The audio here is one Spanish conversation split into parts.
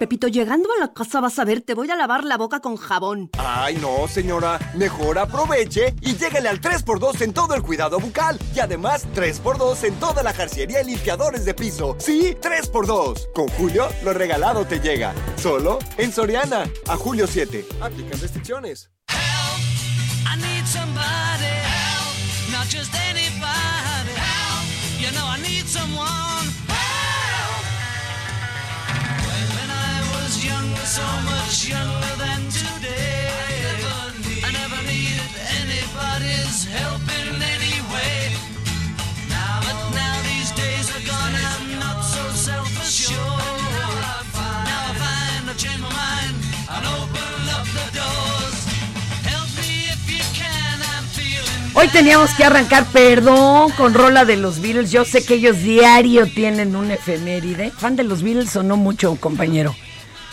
Pepito, llegando a la casa vas a ver, te voy a lavar la boca con jabón. Ay, no, señora. Mejor aproveche y lléguele al 3x2 en todo el cuidado bucal. Y además, 3x2 en toda la jarciería y limpiadores de piso. Sí, 3x2. Con Julio, lo regalado te llega. Solo en Soriana. A julio 7. Aplican restricciones. I'm not so self-assured. Now my mind up the doors. Help me if you can, I'm feeling Hoy teníamos que arrancar, perdón, con rola de los Beatles. Yo sé que ellos diario tienen un efeméride. ¿Fan de los Beatles o no mucho, compañero?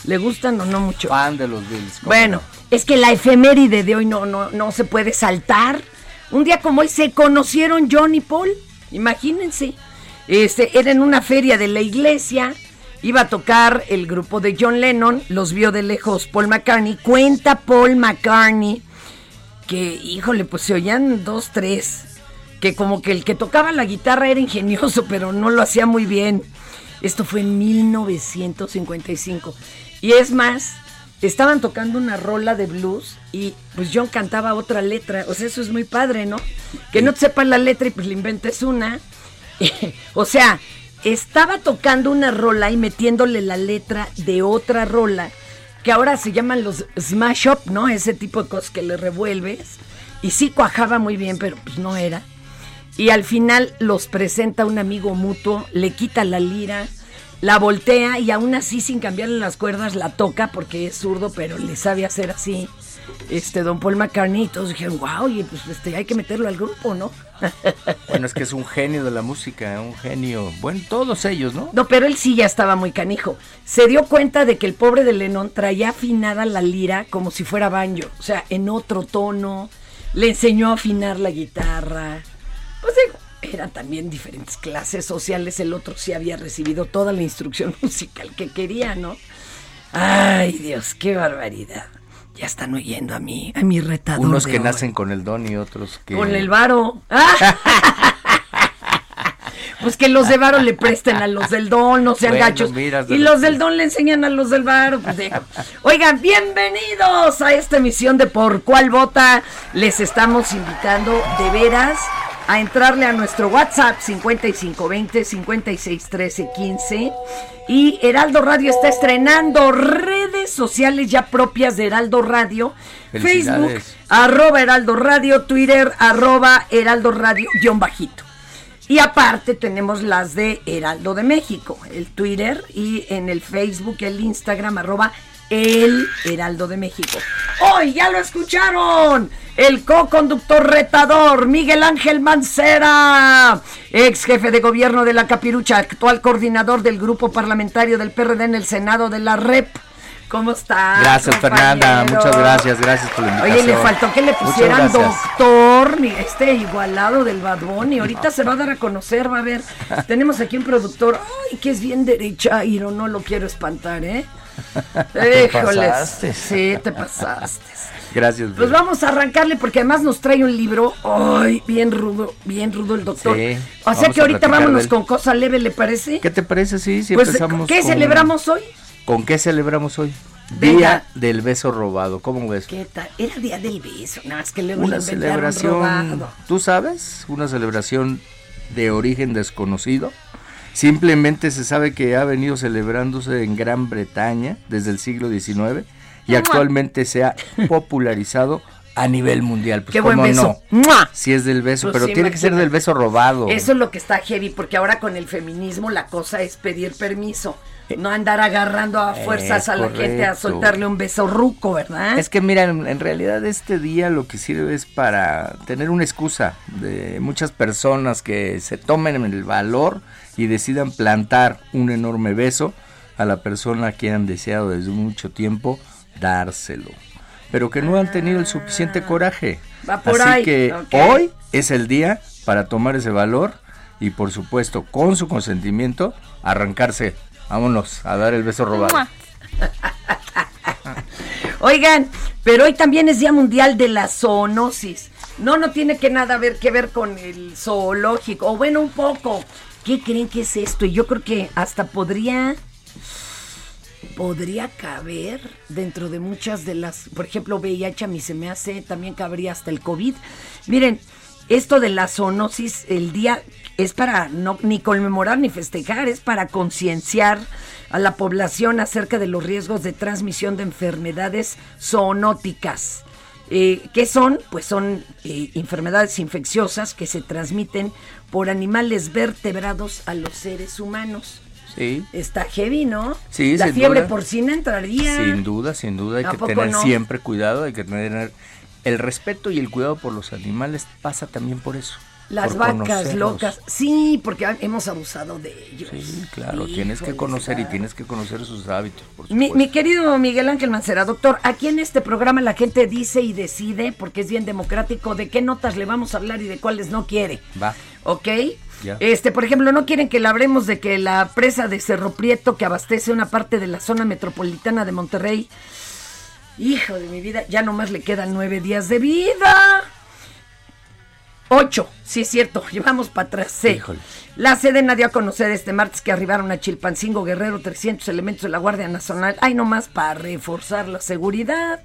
¿Le gustan o no mucho? Fan de los Bills. ¿cómo Bueno, es que la efeméride de hoy no, no, no se puede saltar. Un día como hoy se conocieron John y Paul. Imagínense. Este, era en una feria de la iglesia. Iba a tocar el grupo de John Lennon. Los vio de lejos Paul McCartney. Cuenta Paul McCartney que, híjole, pues se oían dos, tres. Que como que el que tocaba la guitarra era ingenioso, pero no lo hacía muy bien. Esto fue en 1955. Y es más, estaban tocando una rola de blues y pues John cantaba otra letra. O sea, eso es muy padre, ¿no? Que no te sepas la letra y pues le inventes una. o sea, estaba tocando una rola y metiéndole la letra de otra rola que ahora se llaman los smash up, ¿no? Ese tipo de cosas que le revuelves. Y sí cuajaba muy bien, pero pues no era. Y al final los presenta un amigo mutuo, le quita la lira, la voltea y aún así sin cambiarle las cuerdas la toca porque es zurdo, pero le sabe hacer así. Este don Paul McCartney y todos dijeron, wow, y pues este, hay que meterlo al grupo, ¿no? Bueno, es que es un genio de la música, un genio. Bueno, todos ellos, ¿no? No, pero él sí ya estaba muy canijo. Se dio cuenta de que el pobre de Lennon traía afinada la lira como si fuera banjo, o sea, en otro tono. Le enseñó a afinar la guitarra. Pues digo, eran también diferentes clases sociales. El otro sí había recibido toda la instrucción musical que quería, ¿no? Ay, Dios, qué barbaridad. Ya están oyendo a mí, a mi retador. Unos que nacen con el don y otros que... Con el varo. Pues que los de varo le presten a los del don, no sean Bueno, gachos. Y los del don le enseñan a los del varo. Pues. Oigan, bienvenidos a esta emisión de Por Cuál Vota. Les estamos invitando de veras a entrarle a nuestro WhatsApp 5520 5613 15 y Heraldo Radio está estrenando redes sociales ya propias de Heraldo Radio, Facebook arroba Heraldo Radio, Twitter arroba Heraldo Radio guion bajito. Y aparte tenemos las de Heraldo de México, el Twitter y en el Facebook, el Instagram arroba el Heraldo de México. Hoy ya lo escucharon. El co-conductor retador Miguel Ángel Mancera, ex jefe de gobierno de la Capirucha, actual coordinador del grupo parlamentario del PRD en el Senado de la REP. ¿Cómo está? Gracias, Fernanda. Muchas gracias. Gracias por la invitación. Oye, le faltó que le pusieran doctor, este igualado del Bad Bunny. Ahorita se va a dar a conocer, va a ver. Tenemos aquí un productor, ay, que es bien derecha, y no, no lo quiero espantar, ¿eh? Te Híjoles. pasaste. Sí, te pasaste. Gracias. Pues vamos a arrancarle porque además nos trae un libro, ay, bien rudo, bien rudo el doctor. Sí, o sea que ahorita vámonos con cosa leve, ¿le parece? ¿Qué te parece? Sí, sí, pues, empezamos ¿qué con- celebramos hoy? ¿Con qué celebramos hoy? Venga. Día del beso robado. ¿Cómo ves? ¿Qué tal? Era día del beso, nada más que luego Una celebración, robado. ¿tú sabes? Una celebración de origen desconocido. Simplemente se sabe que ha venido celebrándose en Gran Bretaña desde el siglo XIX y actualmente se ha popularizado a nivel mundial. Pues, Qué buen ¿cómo beso. no? Si es del beso, Pues pero sí, tiene que ser del beso robado. Eso es lo que está heavy, porque ahora con el feminismo la cosa es pedir permiso. No andar agarrando a fuerzas Es a la gente a soltarle un beso ruco, ¿verdad? Es que mira, en, en realidad este día lo que sirve es para tener una excusa de muchas personas que se tomen el valor y decidan plantar un enorme beso a la persona que han deseado desde mucho tiempo dárselo, pero que no han tenido el suficiente coraje. Va por Así ahí, que hoy es el día para tomar ese valor y por supuesto con su consentimiento arrancarse. Vámonos a dar el beso robado. Oigan, pero hoy también es Día Mundial de la Zoonosis. No, no tiene que nada ver que ver con el zoológico, o bueno, un poco. ¿Qué creen que es esto? Y yo creo que hasta podría podría caber dentro de muchas de las, por ejemplo, VIH a mí se me hace, también cabría hasta el COVID. Miren, esto de la zoonosis, el día es para no ni conmemorar ni festejar, es para concienciar a la población acerca de los riesgos de transmisión de enfermedades zoonóticas. Eh, ¿Qué son? Pues son eh, enfermedades infecciosas que se transmiten por animales vertebrados a los seres humanos. Sí. Está heavy, ¿no? Sí, La fiebre duda. porcina entraría. Sin duda, sin duda, hay ¿A que tener no? siempre cuidado, hay que tener el respeto y el cuidado por los animales pasa también por eso. Las por vacas conocerlos. locas. Sí, porque hemos abusado de ellos. Sí, claro, tienes que conocer y tienes que conocer sus hábitos, por Mi, mi querido Miguel Ángel Mancera, doctor, aquí en este programa la gente dice y decide, porque es bien democrático, de qué notas le vamos a hablar y de cuáles no quiere. Va. ¿Ok? Este, por ejemplo, no quieren que le hablemos de que la presa de Cerro Prieto, que abastece una parte de la zona metropolitana de Monterrey, hijo de mi vida, ya nomás le quedan nueve días de vida. Ocho, sí es cierto, llevamos para atrás. sí. Híjole. La Sedena dio a conocer este martes que arribaron a Chilpancingo Guerrero 300 elementos de la Guardia Nacional. Hay nomás para reforzar la seguridad.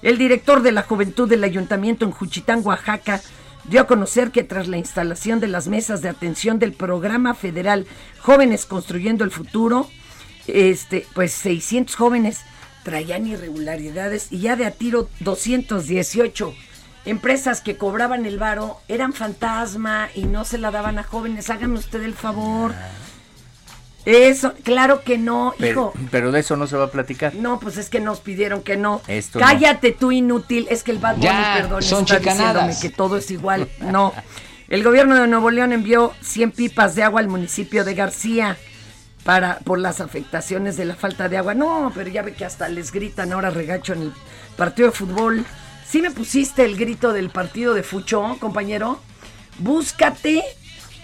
El director de la Juventud del Ayuntamiento en Juchitán, Oaxaca, dio a conocer que tras la instalación de las mesas de atención del programa federal Jóvenes Construyendo el Futuro, este, pues 600 jóvenes traían irregularidades y ya de a tiro 218 empresas que cobraban el varo eran fantasma y no se la daban a jóvenes. Hágame usted el favor. Eso, claro que no, Pero, hijo. pero de eso no se va a platicar. No, pues es que nos pidieron que no. Esto no. Cállate tú inútil, es que el Bad Bunny, Ya, perdón, son está chicanadas. diciéndome que todo es igual. No. El gobierno de Nuevo León envió 100 pipas de agua al municipio de García para por las afectaciones de la falta de agua. No, pero ya ve que hasta les gritan ahora regacho en el partido de fútbol. ¿Sí me pusiste el grito del partido de Fucho, compañero? Búscate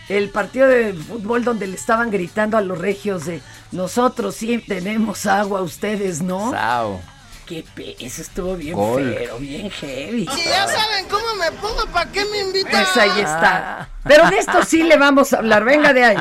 el partido de fútbol donde le estaban gritando a los regios de nosotros sí tenemos agua, ustedes no. Sao. Qué pe- eso estuvo bien Gol. feo, bien heavy. Si ya saben cómo me pongo, ¿para qué me invitan? Pues ahí está. Pero de esto sí le vamos a hablar. Venga de ahí.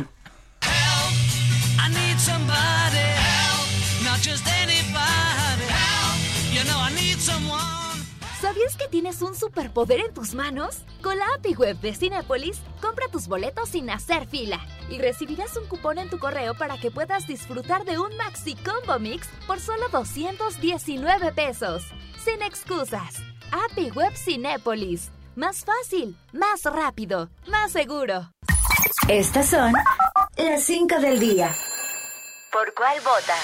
¿Sabías que tienes un superpoder en tus manos? Con la API Web de Cinépolis, compra tus boletos sin hacer fila y recibirás un cupón en tu correo para que puedas disfrutar de un Maxi Combo Mix por solo 219 pesos. Sin excusas. API Web Cinépolis. Más fácil, más rápido, más seguro. Estas son las 5 del día. ¿Por cuál vota?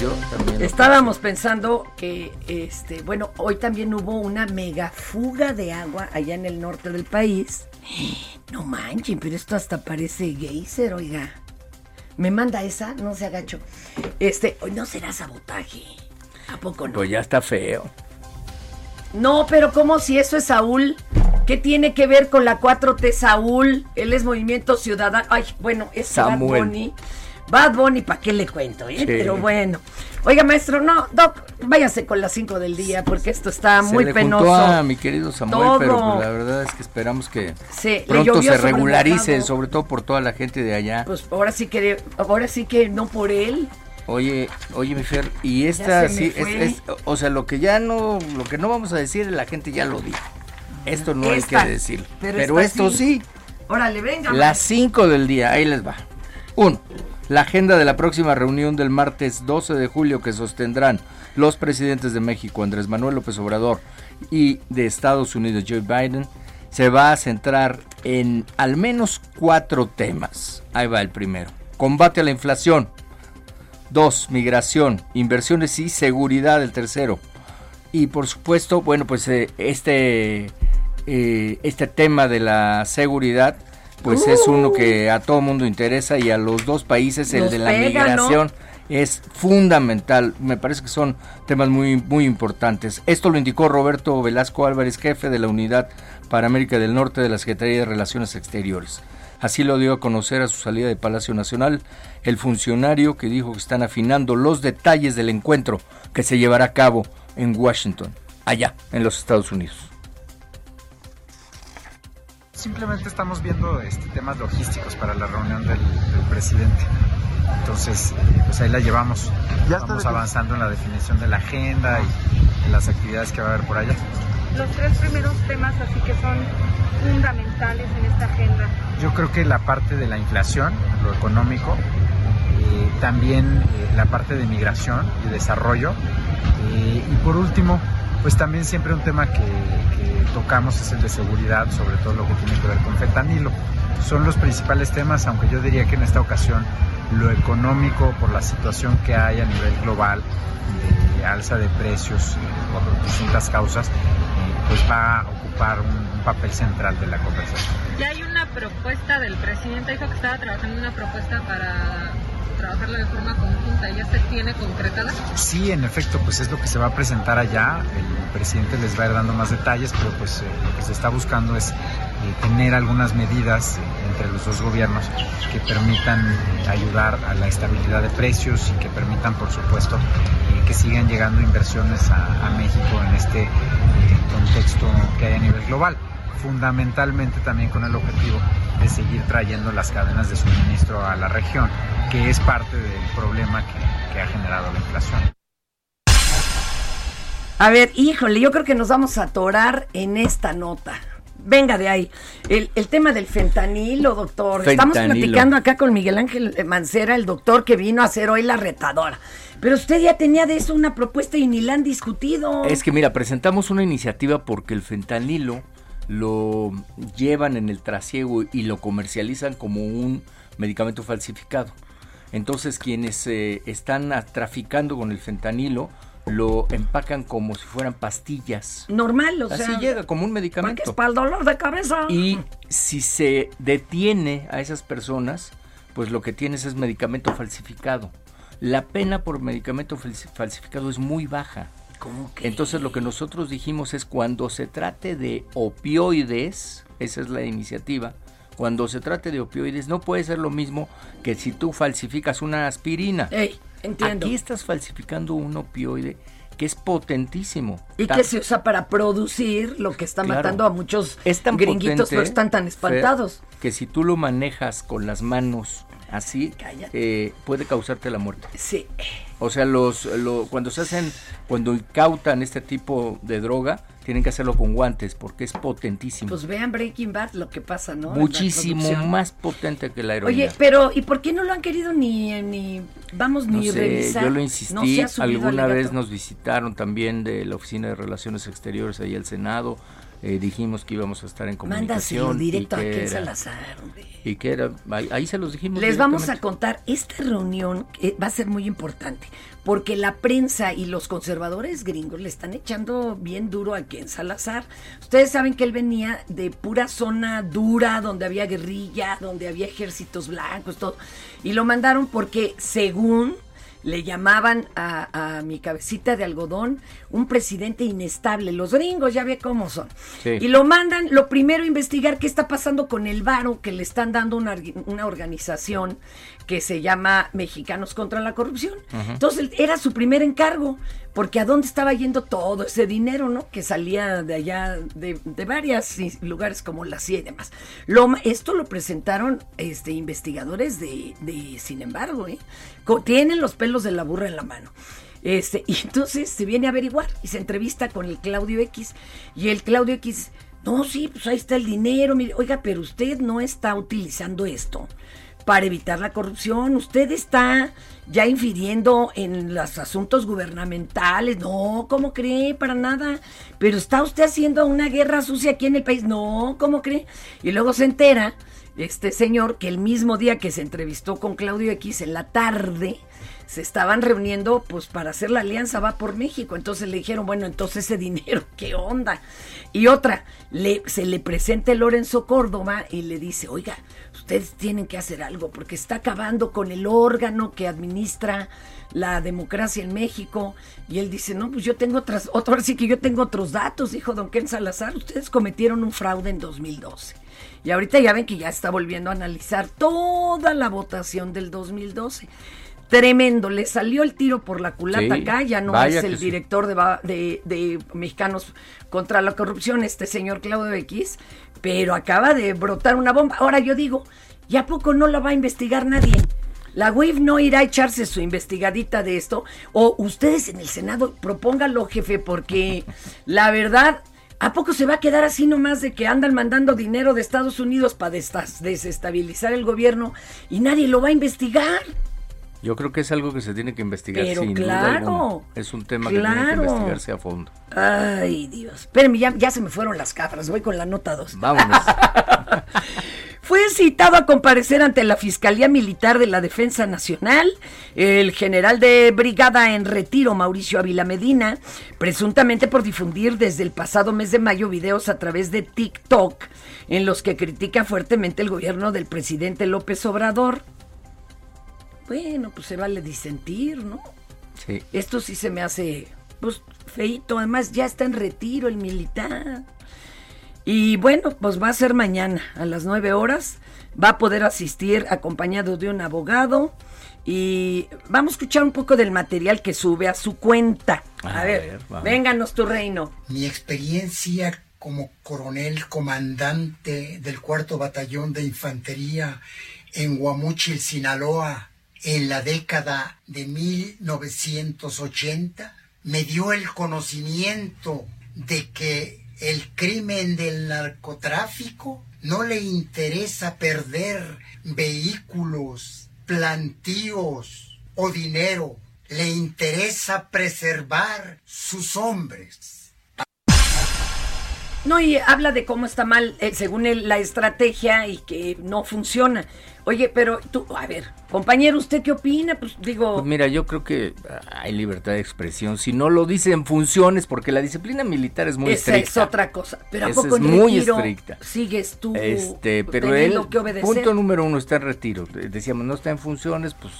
Yo también. Estábamos pensando que, este, bueno, hoy también hubo una mega fuga de agua allá en el norte del país. No manchen, pero esto hasta parece geyser, oiga. ¿Me manda esa? No se agacho. Este, hoy no será sabotaje. ¿A poco no? Pues ya está feo. No, pero ¿cómo si eso es Saúl? ¿Qué tiene que ver con la 4T Saúl? Él es Movimiento Ciudadano. Ay, bueno, es Samuel. Bad Bunny. Bad Bunny, ¿para qué le cuento? eh? Sí. Pero bueno. Oiga, maestro, no, Doc, váyase con las 5 del día porque esto está Se muy le penoso. juntó a mi querido Samuel, Todo. pero pues, la verdad es que esperamos que Sí, pronto se regularice, sobre todo por toda la gente de allá. Pues ahora sí que, ahora sí que no por él. Oye, oye, mi Fer, y esta sí, es, o sea, lo que ya no, lo que no vamos a decir, la gente ya lo dijo. Esto no Esta, hay que decir. pero Pero, esto sí. sí. Órale, venga. Las 5 del día, ahí les va. 1. La agenda de la próxima reunión del martes 12 de julio que sostendrán los presidentes de México, Andrés Manuel López Obrador, y de Estados Unidos, Joe Biden, se va a centrar en al menos cuatro temas. Ahí va el primero. Combate a la inflación. 2. Migración, inversiones y seguridad, el tercero. Y por supuesto, bueno, pues eh, este, eh, este tema de la seguridad, pues es uno que a todo mundo interesa y a los dos países, el Nos de la pega, ¿no? migración es fundamental. Me parece que son temas muy, muy importantes. Esto lo indicó Roberto Velasco Álvarez, jefe de la Unidad para América del Norte de la Secretaría de Relaciones Exteriores. Así lo dio a conocer a su salida de Palacio Nacional el funcionario que dijo que están afinando los detalles del encuentro que se llevará a cabo en Washington, allá en los Estados Unidos. Simplemente estamos viendo este, temas logísticos para la reunión del, del presidente. Entonces, eh, pues ahí la llevamos. Vamos avanzando en la definición de la agenda y en las actividades que va a haber por allá. los tres primeros temas así que son fundamentales en esta agenda. Yo creo que la parte de la inflación, lo económico, eh, también eh, la parte de migración y desarrollo. eh, y por último, pues también siempre un tema que, que tocamos es el de seguridad, sobre todo lo que tiene que ver con fentanilo. Son los principales temas, aunque yo diría que en esta ocasión lo económico, por la situación que hay a nivel global, de alza de precios eh, por distintas causas, eh, pues va a ocupar un, un papel central de la conversación. Ya hay una propuesta del presidente, dijo que estaba trabajando en una propuesta para trabajarla de forma conjunta, ¿ya se tiene concretada? Sí, en efecto, pues es lo que se va a presentar allá. El presidente les va a ir dando más detalles, pero pues eh, lo que se está buscando es eh, tener algunas medidas eh, entre los dos gobiernos que permitan ayudar a la estabilidad de precios y que permitan, por supuesto, que sigan llegando inversiones a, México en este contexto que hay a nivel global. Fundamentalmente también con el objetivo de seguir trayendo las cadenas de suministro a la región, que es parte del problema que, que ha generado la inflación. A ver, híjole, yo creo que nos vamos a atorar en esta nota. Venga de ahí. El, el tema del fentanilo, doctor. Estamos platicando acá con Miguel Ángel Mancera, el doctor que vino a hacer hoy la retadora. Pero usted ya tenía de eso una propuesta y ni la han discutido. Es que mira, presentamos una iniciativa porque el fentanilo lo llevan en el trasiego y lo comercializan como un medicamento falsificado. Entonces quienes eh, están traficando con el fentanilo lo empacan como si fueran pastillas. Normal, o Así sea. llega como un ¿Para qué medicamento. es para el dolor de cabeza? Y si se detiene a esas personas, pues lo que tienes es medicamento falsificado. La pena por medicamento falsi- falsificado es muy baja. ¿Cómo que? Entonces lo que nosotros dijimos es cuando se trate de opioides, esa es la iniciativa, cuando se trate de opioides no puede ser lo mismo que si tú falsificas una aspirina. Ey, entiendo. Aquí estás falsificando un opioide que es potentísimo. Y Tan- que se usa para producir lo que está Claro. matando a muchos es tan gringuitos, potente, pero están tan espantados. Fer, que si tú lo manejas con las manos así, eh, puede causarte la muerte. Sí. O sea, los, lo- cuando se hacen, cuando incautan este tipo de droga, tienen que hacerlo con guantes porque es potentísimo. Pues vean Breaking Bad lo que pasa, ¿no? Muchísimo más potente que la heroína. Oye, pero ¿y por qué no lo han querido ni, ni vamos, No ni sé, revisar? yo lo insistí, alguna al vez nos visitaron también de la Oficina de Relaciones Exteriores ahí al Senado, eh, dijimos que íbamos a estar en Mándaselo comunicación. y directo a Ken Salazar, hombre. Y que era, ahí, ahí se los dijimos. Les vamos a contar, esta reunión eh, va a ser muy importante, porque la prensa y los conservadores gringos le están echando bien duro a Ken Salazar. Ustedes saben que él venía de pura zona dura, donde había guerrilla, donde había ejércitos blancos, todo. Y lo mandaron porque, según le llamaban a, a mi cabecita de algodón un presidente inestable. Los gringos ya ve cómo son. Sí. Y lo mandan, lo primero, a investigar qué está pasando con el varo que le están dando una, una organización que se llama Mexicanos contra la Corrupción. Entonces era su primer encargo, porque a dónde estaba yendo todo ese dinero, ¿no? Que salía de allá, de, de varios lugares como la CIA y demás. Lo, esto lo presentaron este, investigadores de, de Sin embargo, ¿eh? Tienen los pelos de la burra en la mano. Este, y entonces se viene a averiguar y se entrevista con el Claudio X. Y el Claudio X, no, sí, pues ahí está el dinero. Oiga, pero usted no está utilizando esto para evitar la corrupción. Usted está ya infiriendo en los asuntos gubernamentales. No, ¿cómo cree? Para nada. Pero está usted haciendo una guerra sucia aquí en el país. No, ¿cómo cree? Y luego se entera este señor que el mismo día que se entrevistó con Claudio X en la tarde se estaban reuniendo pues para hacer la alianza va por México. Entonces le dijeron bueno entonces ese dinero qué onda y otra le, se le presenta Lorenzo Córdoba y le dice oiga ustedes tienen que hacer algo porque está acabando con el órgano que administra la democracia en México y él dice no pues yo tengo otras otro sí que yo tengo otros datos dijo don Ken Salazar ustedes cometieron un fraude en 2012 y ahorita ya ven que ya está volviendo a analizar toda la votación del 2012. Tremendo, le salió el tiro por la culata Sí, acá, ya no es el sí. director de, va- de- de Mexicanos contra la Corrupción, este señor Claudio X, pero acaba de brotar una bomba. Ahora yo digo, ¿ya poco no la va a investigar nadie? La WIF no irá a echarse su investigadita de esto, o ustedes en el Senado propónganlo, jefe, porque la verdad, ¿A poco se va a quedar así nomás de que andan mandando dinero de Estados Unidos para desestabilizar el gobierno y nadie lo va a investigar? Yo creo que es algo que se tiene que investigar Pero sin duda claro, alguna. Es un tema que tiene que claro. investigarse a fondo. Ay, Dios. Espérenme, ya, ya se me fueron las cabras. Voy con la nota 2. Vámonos. Fue citado a comparecer ante la Fiscalía Militar de la Defensa Nacional el general de brigada en retiro, Mauricio Ávila Medina, presuntamente por difundir desde el pasado mes de mayo videos a través de TikTok en los que critica fuertemente el gobierno del presidente López Obrador. Bueno, pues se vale disentir, ¿no? Sí. Esto sí se me hace, pues, feito. Además, ya está en retiro el militar. Y bueno, pues va a ser mañana a las 9 horas. Va a poder asistir acompañado de un abogado. Y vamos a escuchar un poco del material que sube a su cuenta. A, A ver, vénganos tu reino. Mi experiencia como coronel comandante del cuarto batallón de infantería en Guamúchil, Sinaloa, en la década de 1980, me dio el conocimiento de que el crimen del narcotráfico no le interesa perder vehículos, plantíos o dinero, le interesa preservar sus hombres. No, y habla de cómo está mal, eh, según la estrategia y que no funciona. Oye, pero tú, a ver, compañero, ¿usted qué opina? Pues digo, Pues mira, yo creo que hay libertad de expresión. Si no lo dice en funciones, porque la disciplina militar es muy esa estricta. es otra cosa. Pero ¿a Esa poco es en muy retiro estricta. sigues tú Este, pero él, que obedecer? punto número uno, está en retiro. Decíamos, no está en funciones, pues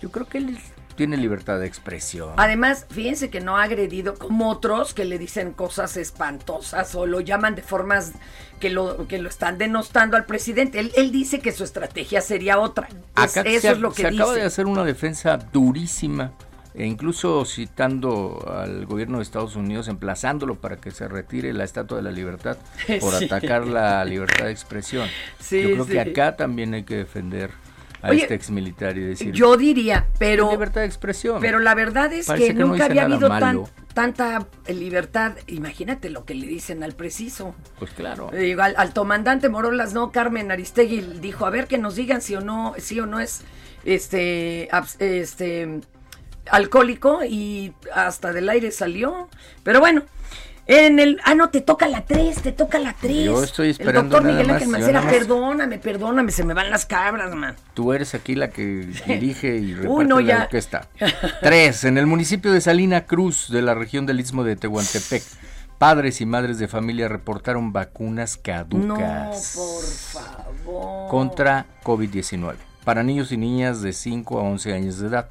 yo creo que él tiene libertad de expresión. Además, fíjense que no ha agredido como otros que le dicen cosas espantosas o lo llaman de formas que lo, que lo están denostando al presidente. Él, él dice que su estrategia sería otra. Es- Acá eso es lo que se acaba de hacer una defensa durísima, e incluso citando al gobierno de Estados Unidos, emplazándolo para que se retire la Estatua de la Libertad por Sí. atacar la libertad de expresión. Sí, Yo creo sí. que acá también hay que defender a Oye, este ex militar y decir... Yo diría, pero... libertad de expresión. Pero la verdad es que, nunca había habido tan- tanta libertad. Imagínate lo que le dicen al preciso. Pues claro. Digo, al, al comandante Morolas, no, Carmen Aristegui dijo, a ver que nos digan si o no, sí o no es este, este alcohólico y hasta del aire salió. Pero bueno, En el, ah, no, te toca la 3, te toca la 3. Yo estoy El esperando doctor nada Miguel Ángel Mancera, más. perdóname, perdóname, se me van las cabras, man. Tú eres aquí la que dirige y reparte no, la ya. orquesta. Tres, en el municipio de Salina Cruz, de la región del Istmo de Tehuantepec, padres y madres de familia reportaron vacunas No, caducas por favor. contra COVID-19 para niños y niñas de 5 a 11 años de edad.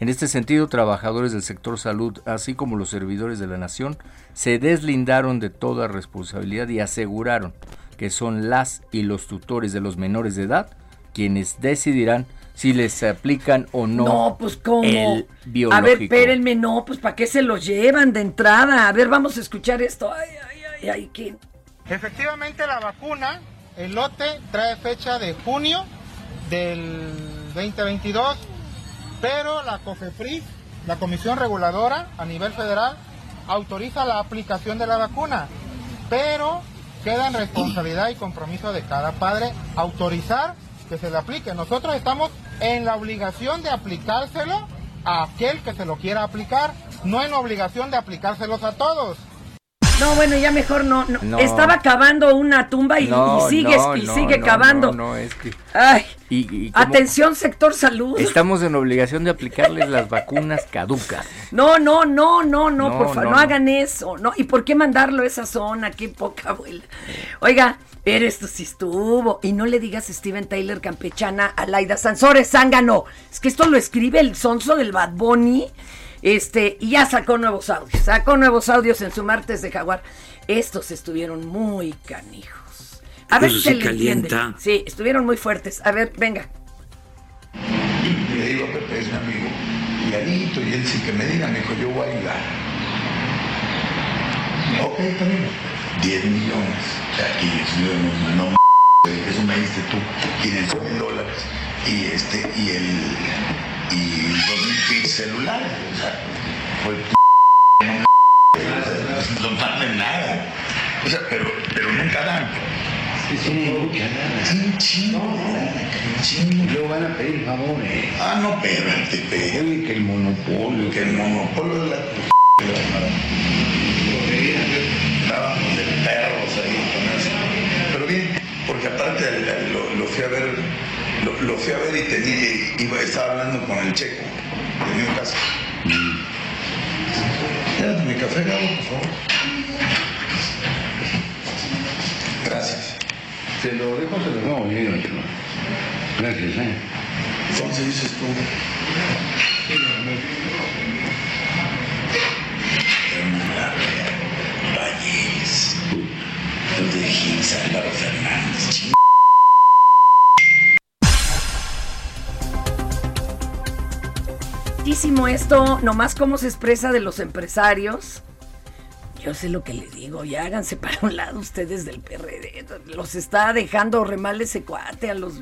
En este sentido, trabajadores del sector salud, así como los servidores de la nación, se deslindaron de toda responsabilidad y aseguraron que son las y los tutores de los menores de edad quienes decidirán si les aplican o no, No, pues cómo. el biológico. A ver, espérenme, no, pues ¿para qué se los llevan de entrada? A ver, vamos a escuchar esto. Ay, ay, ay, ay, ¿qué? Efectivamente la vacuna, el lote trae fecha de junio del 2022, pero la COFEPRIS, la Comisión Reguladora a nivel federal, autoriza la aplicación de la vacuna, pero queda en responsabilidad y compromiso de cada padre autorizar que se le aplique. Nosotros estamos en la obligación de aplicárselo a aquel que se lo quiera aplicar, no en la obligación de aplicárselos a todos. No, bueno, ya mejor no. no. No. Estaba cavando una tumba y, No, y sigues no, y sigue no, cavando. No, es que... Ay, y- y como atención, sector salud. Estamos en obligación de aplicarles las vacunas caducas. No, no, no, no, no, por favor, no, hagan eso. No, ¿y por qué mandarlo a esa zona? Qué poca abuela. Oiga, pero esto sí estuvo. Y no le digas Steven Tyler campechana a Laida Sansores Zángano. Es que esto lo escribe el sonso del Bad Bunny. Este, y ya sacó nuevos audios. Sacó nuevos audios en su martes de Jaguar. Estos estuvieron muy canijos. A ver si le entiende. calienta. Sí, estuvieron muy fuertes. A ver, venga. Y le digo a Pepe, es mi amigo, y Alito, y él sí que me diga, me dijo, yo voy a ayudar. Ok, bien. 10 millones. Aquí estuvimos, no m- eso me diste tú, 500 mil dólares. Y este, y el, y 2000 kits celulares. O sea, no mames nada. O sea, pero, pero nunca dan. Un chingo. Luego van a pedir favores. Ah, no, espérate. Que el monopolio. Que el monopolio de la. Estábamos de perros ahí con eso. Pero bien, porque aparte lo, fui a ver, lo, fui a ver y tenía, iba, estaba hablando con el checo. Tenía un caso. Llévate mi café, Gabo, por favor. Gracias. Se lo dejo, se lo dejo bien, chico. Gracias, ¿eh? Entonces dices tú. Valles. Muchísimo esto, nomás cómo se expresa de los empresarios. Yo sé lo que le digo, ya háganse para un lado ustedes del PRD. Los está dejando remal ese cuate a los...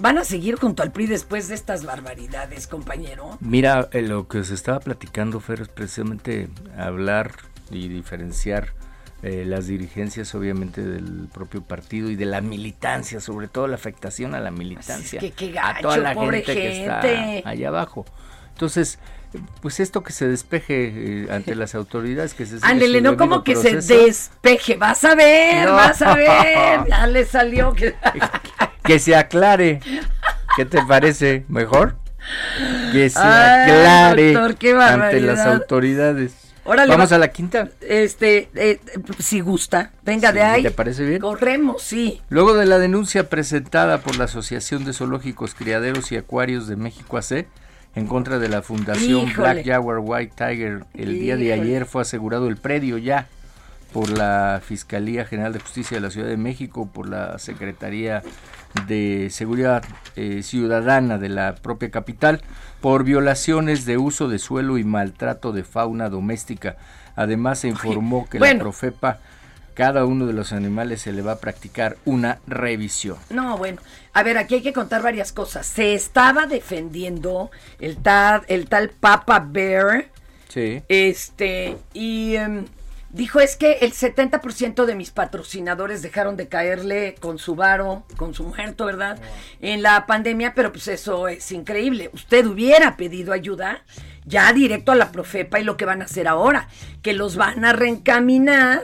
Van a seguir junto al PRI después de estas barbaridades, compañero. Mira, eh, lo que se estaba platicando, Fer, es precisamente hablar y diferenciar eh, las dirigencias, obviamente, del propio partido y de la militancia, sobre todo la afectación a la militancia. que qué a toda la pobre gente, que gente. está allá abajo. Entonces, pues esto que se despeje eh, ante las autoridades, que se Ándele, no como que se despeje. Vas a ver, No. vas a ver. Ya le salió. que- que se aclare. ¿Qué te parece? ¿Mejor? Que se Ay, aclare doctor, ante las autoridades. Órale, Vamos va- a la quinta. Este, eh, si gusta, venga de ahí. ¿Te parece bien? Corremos, sí. Luego de la denuncia presentada por la Asociación de Zoológicos, Criaderos y Acuarios de México AC en contra de la Fundación Híjole. Black Jaguar White Tiger, el día de ayer fue asegurado el predio ya por la Fiscalía General de Justicia de la Ciudad de México, por la Secretaría de Seguridad eh, Ciudadana de la propia capital, por violaciones de uso de suelo y maltrato de fauna doméstica. Además se informó que la bueno. Profepa cada uno de los animales se le va a practicar una revisión. No, bueno, a ver, aquí hay que contar varias cosas. Se estaba defendiendo el tal, el tal Papa Bear, Sí. este, y em, Dijo, es que el 70% de mis patrocinadores dejaron de caerle con su varo, con su muerto, ¿verdad? En la pandemia, pero pues eso es increíble. Usted hubiera pedido ayuda ya directo a la Profepa y lo que van a hacer ahora, que los van a reencaminar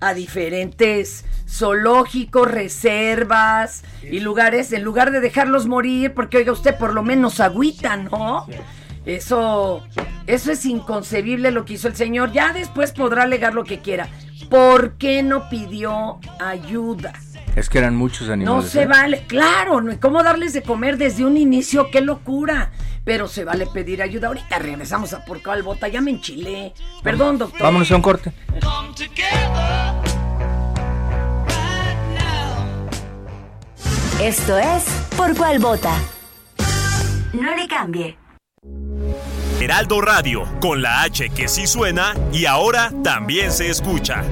a diferentes zoológicos, reservas y lugares, en lugar de dejarlos morir, porque oiga usted, por lo menos agüita, ¿no? Eso, eso es inconcebible lo que hizo el señor. Ya después podrá alegar lo que quiera. ¿Por qué no pidió ayuda? Es que eran muchos No animales. se ¿eh? vale, claro, ¿no? ¿cómo darles de comer desde un inicio? ¡Qué locura! Pero se vale pedir ayuda. Ahorita regresamos a por cuál bota, ya me enchilé. Perdón, doctor. Vámonos a un corte. Esto es Por cuál vota. No le cambie. Heraldo Radio, con la H que sí suena y ahora también se escucha.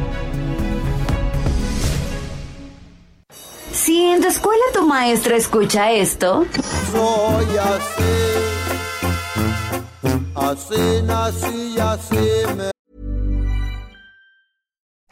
Si en tu escuela tu maestra escucha esto, Soy así, así nací y así me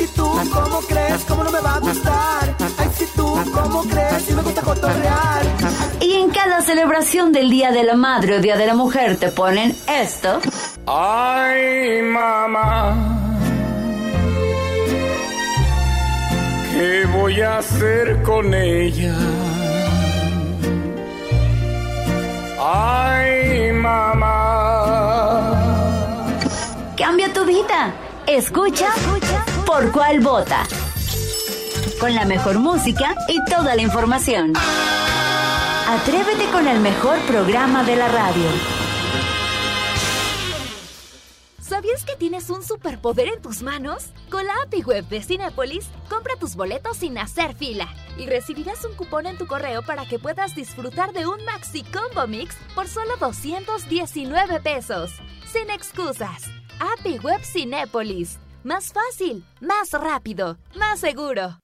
si tú, ¿cómo crees? ¿Cómo no me va a gustar? Ay, si tú, ¿cómo crees? Si me gusta cotorrear. y en cada celebración del Día de la Madre o Día de la Mujer te ponen esto. Ay, mamá. ¿Qué voy a hacer con ella? Ay, mamá. Cambia tu vida. Escucha, por cuál vota. Con la mejor música y toda la información. Atrévete con el mejor programa de la radio. ¿Sabías que tienes un superpoder en tus manos? Con la API Web de Cinépolis, compra tus boletos sin hacer fila y recibirás un cupón en tu correo para que puedas disfrutar de un Maxi Combo Mix por solo 219 pesos. Sin excusas. API Web Cinépolis. Más fácil, más rápido, más seguro.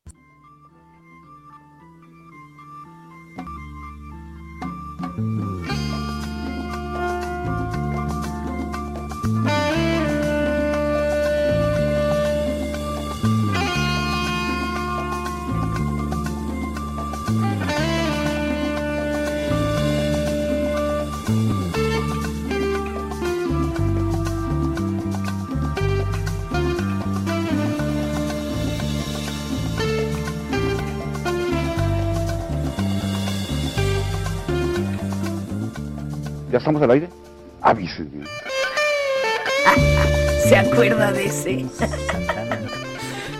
¿Ya estamos al aire? Avísenme. ¿Se acuerda de ese?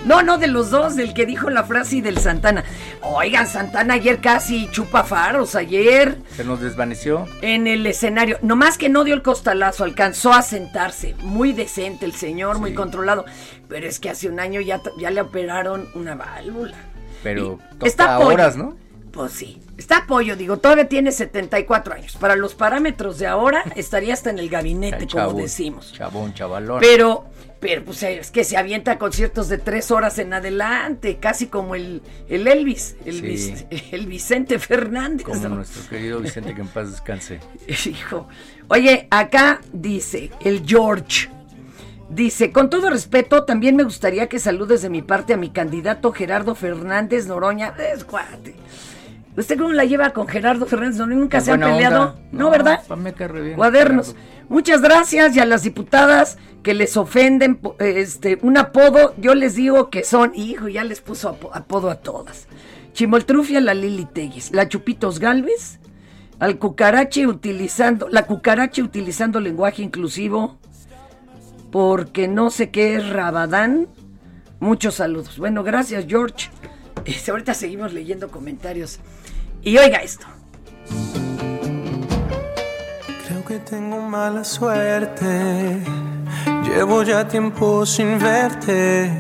No, no, de los dos, del que dijo la frase y del Santana. Oigan, Santana ayer casi chupa faros, ayer Se nos desvaneció. en el escenario. Nomás que no dio el costalazo, alcanzó a sentarse. Muy decente el señor, muy controlado. Pero es que hace un año ya, ya le operaron una válvula. Pero está horas, ¿no? Pues sí, está apoyo, digo, todavía tiene 74 años. Para los parámetros de ahora, estaría hasta en el gabinete, como Chabón, decimos. Chabón, chavalón. Pero, pero pues es que se avienta conciertos de tres horas en adelante, casi como el, el Elvis, el, Sí. Vic- el Vicente Fernández. Como ¿no? nuestro querido Vicente, que en paz descanse. Hijo. Oye, acá dice el George. Dice, con todo respeto, también me gustaría que saludes de mi parte a mi candidato Gerardo Fernández Noroña. Es cuate. ¿Usted cómo la lleva con Gerardo Fernández Noroña? ¿Nunca se han peleado? onda. No, ¿verdad? bien, Cuadernos. Muchas gracias y a las diputadas que les ofenden po- este un apodo, yo les digo que son, hijo, ya les puso apo- apodo a todas. Chimoltrufia, la Lili Teguis, la Chupitos Galvez, al cucarache utilizando, la cucarache utilizando lenguaje inclusivo, porque no sé qué es Rabadán. Muchos saludos. Bueno, gracias, George. Este, ahorita seguimos leyendo comentarios. Y oiga esto. que tengo mala suerte. Llevo ya tiempo sin verte.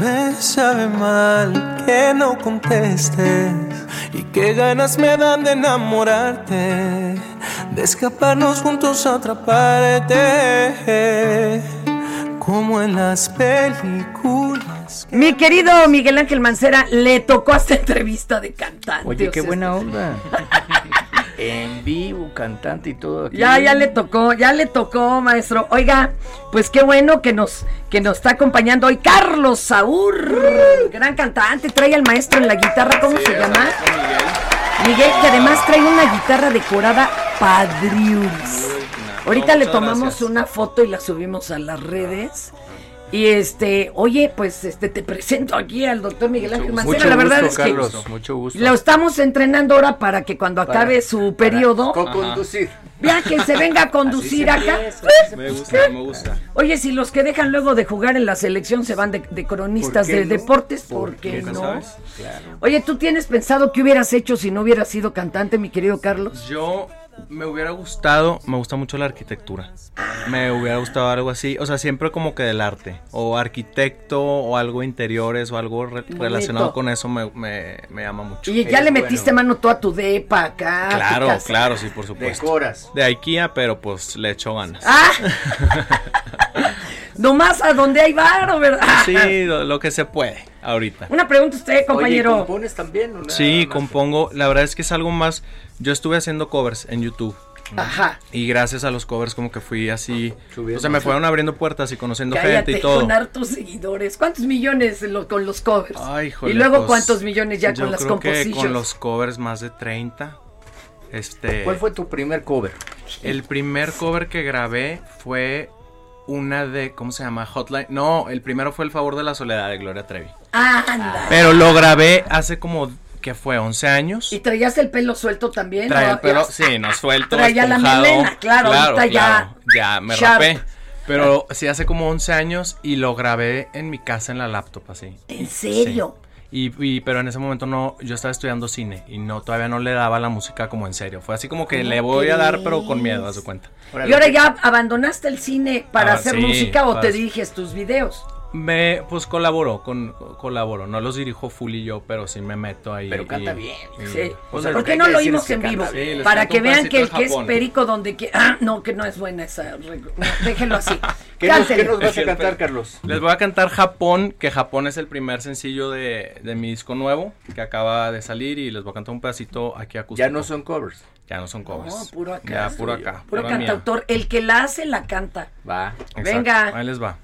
Me sabe mal que no contestes. Y qué ganas me dan de enamorarte. De escaparnos juntos a otra parte. Como en las películas. Mi querido Miguel Ángel Mancera, le tocó esta entrevista de cantante. Oye, o qué sea, buena este- onda. en vivo, cantante y todo. aquí. Ya, ya le tocó, ya le tocó, maestro. Oiga, pues qué bueno que nos, que nos está acompañando hoy Carlos Saúr, gran cantante, trae al maestro en la guitarra, ¿cómo se llama? Miguel, que además trae una guitarra decorada padriuris. Ahorita le tomamos gracias. una foto y la subimos a las redes. Y este, oye, pues este te presento aquí al doctor Miguel Ángel Mancera. Mucho la verdad gusto, es que Carlos, mucho gusto. lo estamos entrenando ahora para que cuando Para- acabe su para periodo, vea que se venga a conducir Así se acá. Me gusta, me gusta. Oye, si los que dejan luego de jugar en la selección se van de, de cronistas ¿Por qué de no? deportes, ¿Por ¿por qué qué? no? ¿Sabes? Oye, ¿tú tienes pensado qué hubieras hecho si no hubieras sido cantante, mi querido Carlos? Yo me hubiera gustado, me gusta mucho la arquitectura. Me hubiera gustado algo así, o sea, siempre como que del arte, o arquitecto, o algo interiores, o algo re- Bonito. relacionado con eso me, me- me llama mucho. Y ya le metiste mano tú a tu depa acá. Claro, claro, sí, por supuesto. Decoras. De IKEA, pero pues le echo ganas. Ah, nomás a donde hay varo, ¿verdad? Sí, lo, lo que se puede ahorita. Una pregunta a usted, compañero. Oye, ¿compones también? o nada Sí, más? compongo. La verdad es que es algo más. Yo estuve haciendo covers en YouTube. Ajá. Y gracias a los covers como que fui así, Subiendo. o sea, me fueron abriendo puertas y conociendo Cállate, gente y todo. con hartos seguidores. ¿Cuántos millones lo- con los covers? Ay, híjole, y luego pues, cuántos millones ya yo con las creo que composiciones. con los covers más de 30. Este, ¿Cuál fue tu primer cover? El primer cover que grabé fue una de, ¿cómo se llama? Hotline. No, el primero fue El favor de la soledad de Gloria Trevi. Anda. Pero lo grabé hace como que fue 11 años. ¿Y traías el pelo suelto también? Traía ¿O el pelo, sí, no suelto, Traía la melena, claro, ahorita ya ya me sharp. rapé. Pero sí, hace como 11 años y lo grabé en mi casa en la laptop, así. ¿En serio? Sí. Y, y- pero en ese momento no, yo estaba estudiando cine y no, todavía no le daba la música como en serio. Fue así como que ¿Cómo le voy a dar, pero con miedo, a su cuenta. ¿Y ahora ya abandonaste el cine para Ah, hacer sí, música o para te diriges tus videos? Me, pues colaboro, con, colaboro. No los dirijo full y yo, pero sí me meto ahí. Pero canta y- bien. y- Sí. pues, ¿Por hay qué no lo oímos en vivo? Para que vean que el que es perico donde que... Ah, no, que no es buena esa... no, déjenlo así. ¿Qué nos, Cántele. qué nos vas a cantar, Carlos? Les voy a cantar Japón, que Japón es el primer sencillo de, de mi disco nuevo, que acaba de salir y les voy a cantar un pedacito aquí acústico. Ya no son covers. Ya no son covers. No, puro acá. Ya, puro acá. Puro cantautor. El que la hace, la canta. Va. Exacto. Venga. Ahí les va.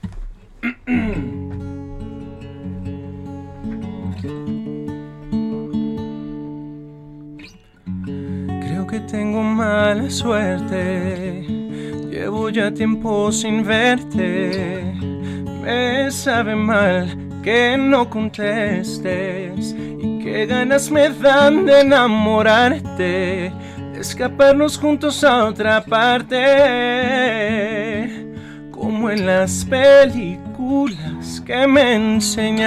Creo que tengo mala suerte. Llevo ya tiempo sin verte. Me sabe mal que no contestes. Y qué ganas me dan de enamorarte. De escaparnos juntos a otra parte. Como en las películas que me enseñaste.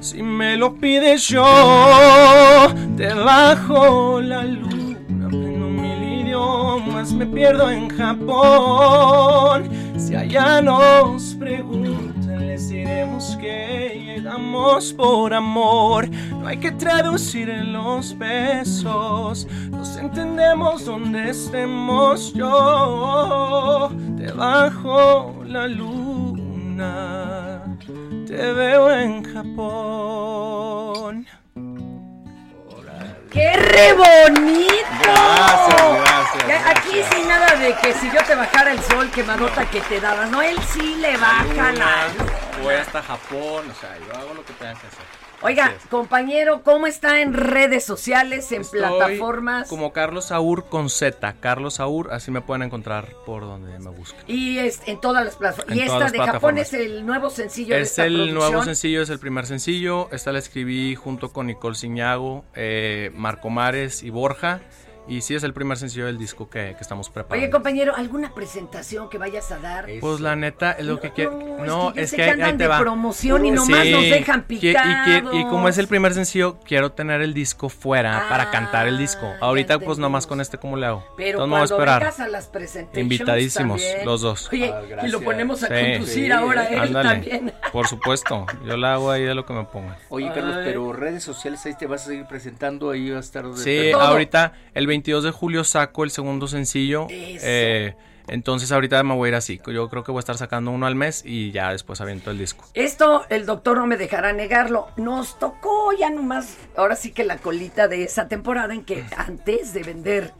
Si me lo pides yo, te bajo la luna, aprendo mil idiomas, me pierdo en Japón. Si allá nos preguntan, les diremos que llegamos por amor. No hay que traducir en los besos, nos entendemos donde estemos yo. Te bajo la luna te veo en Japón. ¡Qué re bonito! Gracias, gracias, Aquí sin nada de que si yo te bajara el sol, quemadota que te daba. No, él sí le baja la... Voy hasta Japón, o sea, yo hago lo que tenga que hacer. Oiga, compañero, ¿cómo está en redes sociales, en Estoy plataformas? Como Carlos Saúr con Z, Carlos Saúr, así me pueden encontrar por donde me busquen. Y es en todas las plataformas. Y esta de Japón es el nuevo sencillo de Es esta el producción. nuevo sencillo, es el primer sencillo. Esta la escribí junto con Nicole Ciñago, eh, Marco Mares y Borja. Y sí es el primer sencillo del disco que, que estamos preparando. Oye, compañero, ¿alguna presentación que vayas a dar? Pues la neta, es lo que quiero. No, es sé que, que ahí- te de va. promoción y nomás nos dejan qui- y picados. Y, como es el primer sencillo, quiero tener el disco fuera para cantar el disco. Ahorita, pues nomás con este, ¿cómo le hago? Ah, Pero Entonces a cuando esperar. vengas a las presentaciones Invitadísimos, también. los dos. Oye, y lo ponemos a Sí. conducir ahora él Ándale. también. Por supuesto, yo la hago ahí de lo que me pongan. Oye, Carlos, Ay. pero redes sociales ahí te vas a seguir presentando, ahí va a estar... Sí, ahorita el 22 de julio saco el segundo sencillo. eh, entonces ahorita me voy a ir así. Yo creo que voy a estar sacando uno al mes y ya después aviento el disco. Esto el doctor no me dejará negarlo. Nos tocó ya nomás, ahora sí que la colita de esa temporada en que antes de vender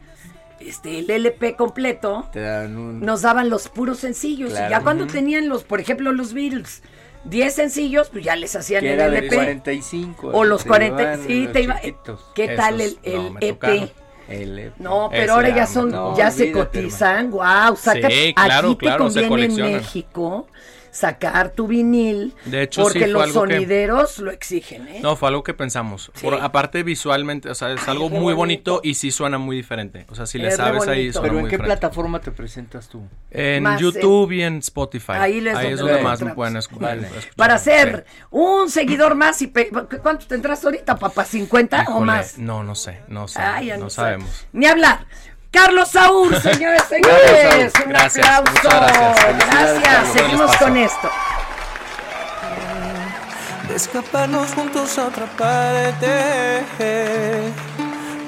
este el LP completo, Te dan un... nos daban los puros sencillos. Claro. Y ya cuando tenían los, por ejemplo, los Beatles, 10 sencillos, pues ya les hacían el LP. 45. O los te 40, llevaban sí, los te iba. chiquitos. ¿Qué tal el, no, EP? tocaron. El EP. No, pero Ese ahora ya son, no, ya se cotizan, wow, saca, Sí, claro, aquí te claro, conviene en. México sacar tu vinil, De hecho, porque sí, los que- sonideros lo exigen, ¿eh? No, fue algo que pensamos. Por- aparte visualmente, o sea, es algo muy bonito. y sí suena muy diferente. O sea, si le Es sabes ahí suena Pero ¿en qué diferente. plataforma te presentas tú? En Más YouTube y en Spotify. Ahí les es donde más me pueden escuchar. Vale. Para ser un seguidor más y pe- ¿cuánto tendrás ahorita, papá? ¿50 o más? No, no sé, no sé, Ay, no, no sé. sabemos. Ni hablar. Carlos Saúl, señores, señores. Un gracias, aplauso. gracias. Gracias. Seguimos con esto. de escaparnos juntos a otra parte,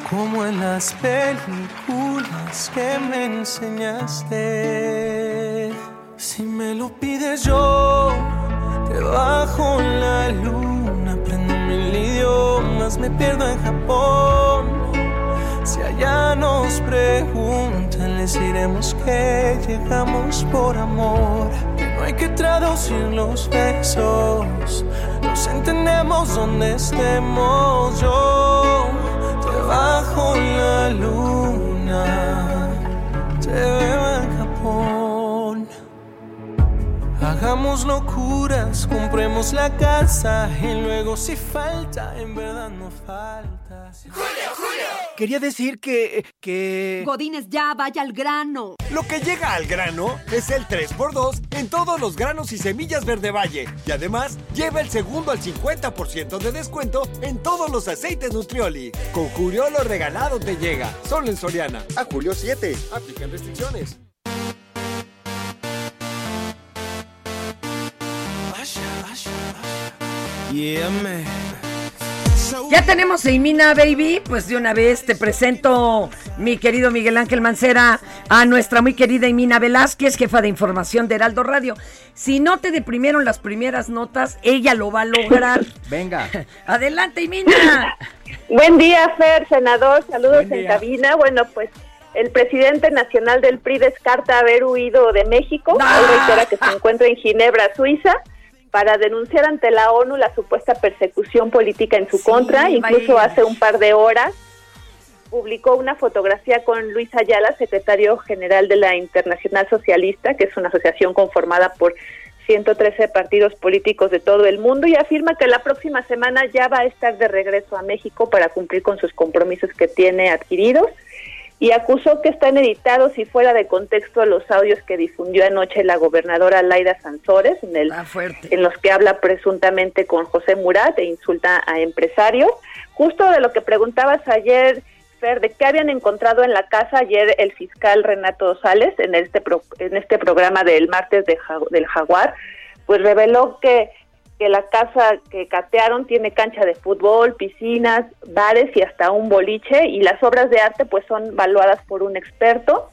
como en las películas que me enseñaste. Si me lo pides yo, te bajo la luna, aprendo mil idiomas, me pierdo en Japón. Si allá nos preguntan, les diremos que llegamos por amor. No hay que traducir los besos, los entendemos donde estemos. Yo te bajo la luna, te veo en Japón. Hagamos locuras, compremos la casa y luego si falta, en verdad no falta. Quería decir que. que. Godines, ya vaya al grano. Lo que llega al grano es el 3x2 en todos los granos y semillas Verde Valle. Y además, lleva el segundo al 50% de descuento en todos los aceites Nutrioli. Con Julio lo regalado te llega. Solo en Soriana. A julio 7. Aplican restricciones. Yeah, man. Ya tenemos a Imina Baby, pues de una vez te presento, mi querido Miguel Ángel Mancera, a nuestra muy querida Imina Velázquez, jefa de información de Heraldo Radio. Si no te deprimieron las primeras notas, ella lo va a lograr. Venga. Adelante, Imina. Buen día, Fer, senador. Saludos en cabina. Bueno, pues el presidente nacional del PRI descarta haber huido de México. Hoy reitera que se encuentra en Ginebra, Suiza, para denunciar ante la ONU la supuesta persecución política en su contra. Incluso vaya. hace un par de horas publicó una fotografía con Luis Ayala, secretario general de la Internacional Socialista, que es una asociación conformada por 113 partidos políticos de todo el mundo, y afirma que la próxima semana ya va a estar de regreso a México para cumplir con sus compromisos que tiene adquiridos y acusó que están editados y fuera de contexto los audios que difundió anoche la gobernadora Laida Sansores, en, el, en los que habla presuntamente con José Murat e insulta a empresarios. Justo de lo que preguntabas ayer, Fer, de qué habían encontrado en la casa ayer el fiscal Renato Sales en este, pro- en este programa del martes de del Jaguar, pues reveló que que la casa que catearon tiene cancha de fútbol, piscinas, bares y hasta un boliche y las obras de arte pues son valuadas por un experto.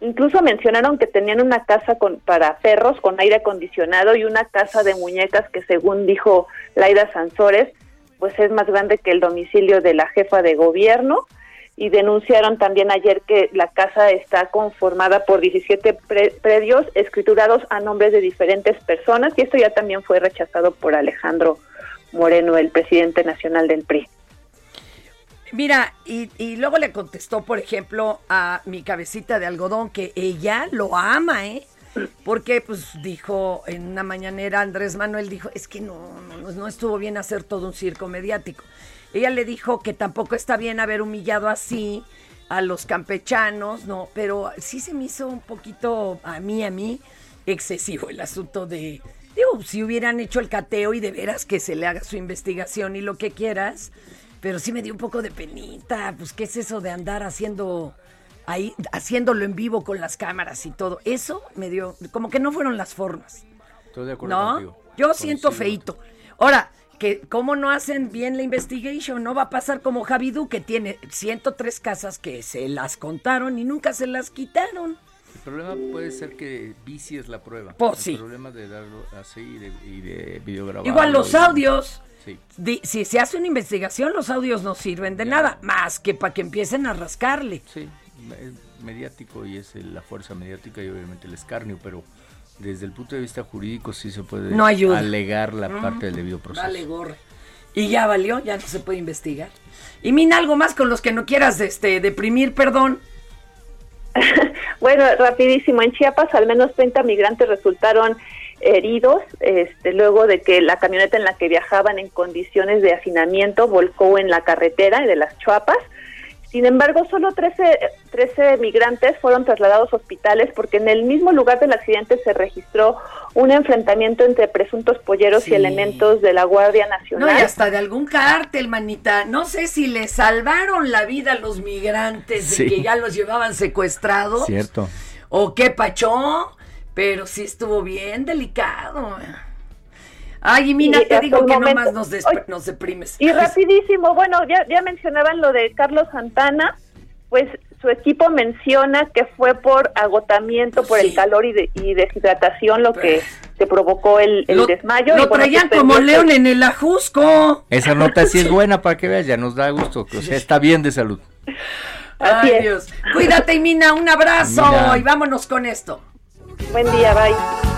Incluso mencionaron que tenían una casa con, para perros con aire acondicionado y una casa de muñecas que según dijo Laida Sansores pues es más grande que el domicilio de la jefa de gobierno y denunciaron también ayer que la casa está conformada por 17 pre- predios escriturados a nombres de diferentes personas y esto ya también fue rechazado por Alejandro Moreno, el presidente nacional del PRI. Mira, y, y luego le contestó, por ejemplo, a mi cabecita de algodón que ella lo ama, ¿eh? Porque, pues, dijo en una mañanera, Andrés Manuel dijo, es que no, no, no, estuvo bien hacer todo un circo mediático. Ella le dijo que tampoco está bien haber humillado así a los campechanos, no, pero sí se me hizo un poquito a mí, a mí, excesivo el asunto de, digo, si hubieran hecho el cateo y de veras que se le haga su investigación y lo que quieras, pero sí me dio un poco de penita, pues qué es eso de andar haciendo ahí, haciéndolo en vivo con las cámaras y todo, eso me dio, como que no fueron las formas. Estoy de acuerdo ¿No? contigo. Yo siento feito. Ahora, que cómo no hacen bien la investigation, no va a pasar como Javidú, que tiene 103 casas que se las contaron y nunca se las quitaron. El problema puede ser que vicies la prueba. Pues el sí. problema de darlo así y de, y de. Igual los audios. Sí. Si se hace una investigación, los audios no sirven de nada, más que para que empiecen a rascarle. Sí, es mediático y es la fuerza mediática y obviamente el escarnio, pero desde el punto de vista jurídico sí se puede No alegar la parte del debido proceso. Vale. Y ya valió, ya no se puede investigar. Y Mina, algo más con los que no quieras este, deprimir, perdón. Bueno, rapidísimo. En Chiapas al menos 30 migrantes resultaron heridos este, luego de que la camioneta en la que viajaban en condiciones de hacinamiento volcó en la carretera de las Chuapas. Sin embargo, solo 13, 13 migrantes fueron trasladados a hospitales porque en el mismo lugar del accidente se registró un enfrentamiento entre presuntos polleros Sí. y elementos de la Guardia No, Nacional. y hasta de algún cártel, manita. No sé si le salvaron la vida a los migrantes de Sí. que ya los llevaban secuestrados. Cierto. O qué pachó, pero sí estuvo bien delicado. Ay, y Mina, Y te digo que momento- nomás nos, nos deprimes. Y rapidísimo, bueno, ya, ya mencionaban lo de Carlos Santana, pues su equipo menciona que fue por agotamiento, por el calor y, de- y deshidratación lo que se provocó el, el Lo- desmayo. lo y bueno, traían suspendió como león en el ajusco. Esa nota sí es buena para que veas, ya nos da gusto, o sea, está bien de salud. Así Ay, es. Dios. Cuídate, Mina, un abrazo Mina. y vámonos con esto. Buen día, bye.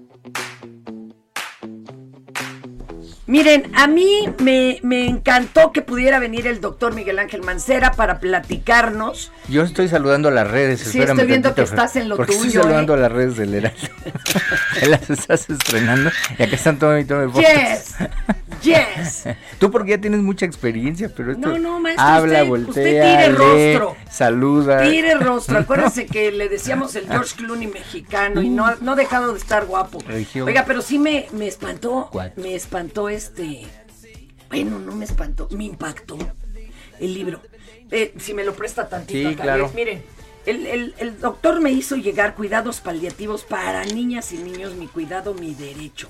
Miren, a mí me, me encantó que pudiera venir el doctor Miguel Ángel Mancera para platicarnos. Yo estoy saludando a las redes. Sí, estoy viendo tantito, que estás en lo porque tuyo, Estoy saludando ¿eh? a las redes del Heraldo. Las estás estrenando y acá están todo y todo Yes, yes. Tú porque ya tienes mucha experiencia, pero esto No, no, maestro, habla, usted- voltea, usted tire lee, rostro. saluda. Tire rostro. Acuérdense que le decíamos el George Clooney mexicano y no, no ha dejado de estar guapo. Región. Oiga, pero sí me, me espantó. ¿Cuál? Me espantó este. Bueno, no me espantó, me impactó el libro. Eh, si me lo presta tantito Sí, acá, claro. les- miren, el, el- el doctor me hizo llegar cuidados paliativos para niñas y niños, mi cuidado, mi derecho.